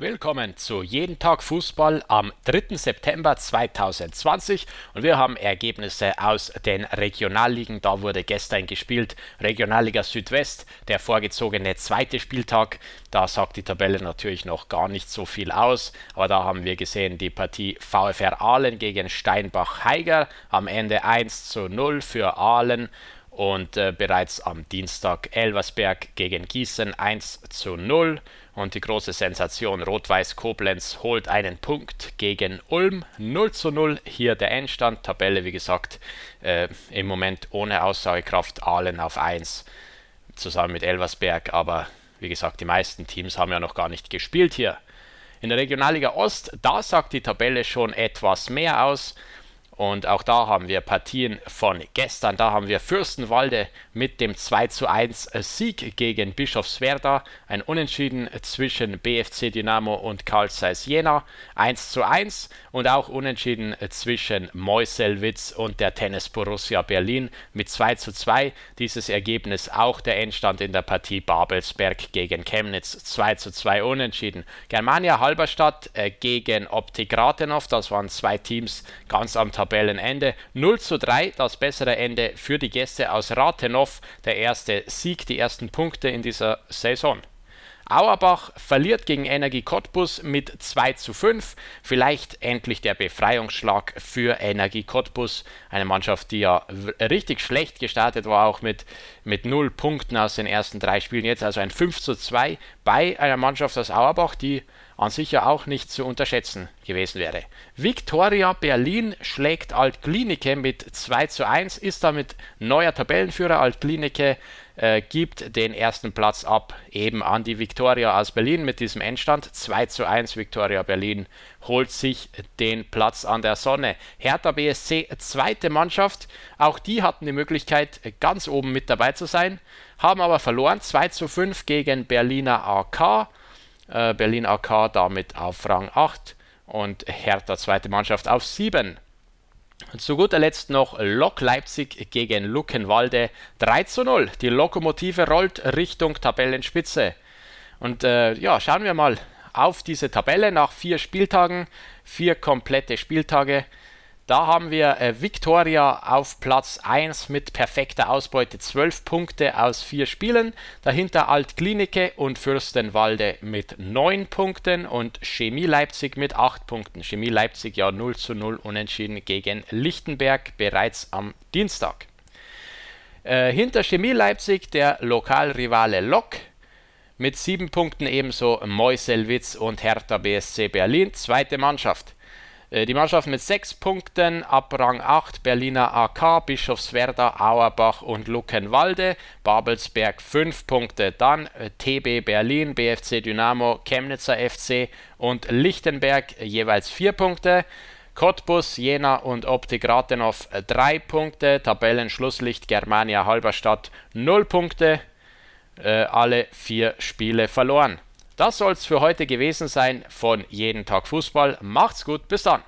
Willkommen zu Jeden Tag Fußball am 3. September 2020 und wir haben Ergebnisse aus den Regionalligen. Da wurde gestern gespielt Regionalliga Südwest, der vorgezogene zweite Spieltag. Da sagt die Tabelle natürlich noch gar nicht so viel aus, aber da haben wir gesehen die Partie VfR Aalen gegen Steinbach-Heiger. Am Ende 1 zu 0 für Aalen und äh, bereits am Dienstag Elversberg gegen Gießen 1 zu 0 und die große Sensation Rot-Weiß Koblenz holt einen Punkt gegen Ulm 0 zu 0. Hier der Endstand, Tabelle wie gesagt äh, im Moment ohne Aussagekraft, Aalen auf 1 zusammen mit Elversberg, aber wie gesagt die meisten Teams haben ja noch gar nicht gespielt hier. In der Regionalliga Ost, da sagt die Tabelle schon etwas mehr aus. Und auch da haben wir Partien von gestern. Da haben wir Fürstenwalde mit dem 2 zu 1 Sieg gegen Bischofswerda. Ein Unentschieden zwischen BFC Dynamo und Karl Zeiss Jena. 1 zu 1 und auch Unentschieden zwischen Meuselwitz und der Tennis Borussia Berlin mit 2 zu 2. Dieses Ergebnis auch der Endstand in der Partie Babelsberg gegen Chemnitz. 2 zu 2 Unentschieden. Germania Halberstadt äh, gegen Optik Rathenow. Das waren zwei Teams ganz am Tabellen Tabellenende. 0 zu 3, das bessere Ende für die Gäste aus Rathenow. Der erste Sieg, die ersten Punkte in dieser Saison. Auerbach verliert gegen Energie Cottbus mit 2 zu 5. Vielleicht endlich der Befreiungsschlag für Energie Cottbus. Eine Mannschaft, die ja richtig schlecht gestartet war, auch mit, mit 0 Punkten aus den ersten drei Spielen. Jetzt also ein 5 zu 2 bei einer Mannschaft aus Auerbach, die an sich ja auch nicht zu unterschätzen gewesen wäre. Viktoria Berlin schlägt Altklinike mit 2 zu 1, ist damit neuer Tabellenführer. Altklinike äh, gibt den ersten Platz ab eben an die Viktoria aus Berlin mit diesem Endstand 2 zu 1. Viktoria Berlin holt sich den Platz an der Sonne. Hertha BSC zweite Mannschaft, auch die hatten die Möglichkeit ganz oben mit dabei zu sein, haben aber verloren 2 zu 5 gegen Berliner AK. Äh, Berlin AK damit auf Rang 8 und Hertha zweite Mannschaft auf 7. Und zu guter Letzt noch Lok Leipzig gegen Luckenwalde 3 zu 0. Die Lokomotive rollt Richtung Tabellenspitze. Und äh, ja, schauen wir mal auf diese Tabelle nach vier Spieltagen, vier komplette Spieltage. Da haben wir äh, Victoria auf Platz 1 mit perfekter Ausbeute, 12 Punkte aus 4 Spielen. Dahinter Altklinike und Fürstenwalde mit 9 Punkten und Chemie Leipzig mit 8 Punkten. Chemie Leipzig ja 0 zu 0 unentschieden gegen Lichtenberg bereits am Dienstag. Äh, hinter Chemie Leipzig der Lokalrivale Lok mit 7 Punkten ebenso Meuselwitz und Hertha BSC Berlin, zweite Mannschaft. Äh, die Mannschaft mit sechs Punkten ab Rang 8 Berliner AK, Bischofswerda, Auerbach und Luckenwalde, Babelsberg 5 Punkte, dann äh, TB Berlin, BFC Dynamo, Chemnitzer FC und Lichtenberg jeweils 4 Punkte. Cottbus, Jena und Optik Rathenow 3 Punkte, Tabellenschlusslicht Germania Halberstadt 0 Punkte, äh, alle vier Spiele verloren. Das soll es für heute gewesen sein von Jeden Tag Fußball. Macht's gut, bis dann.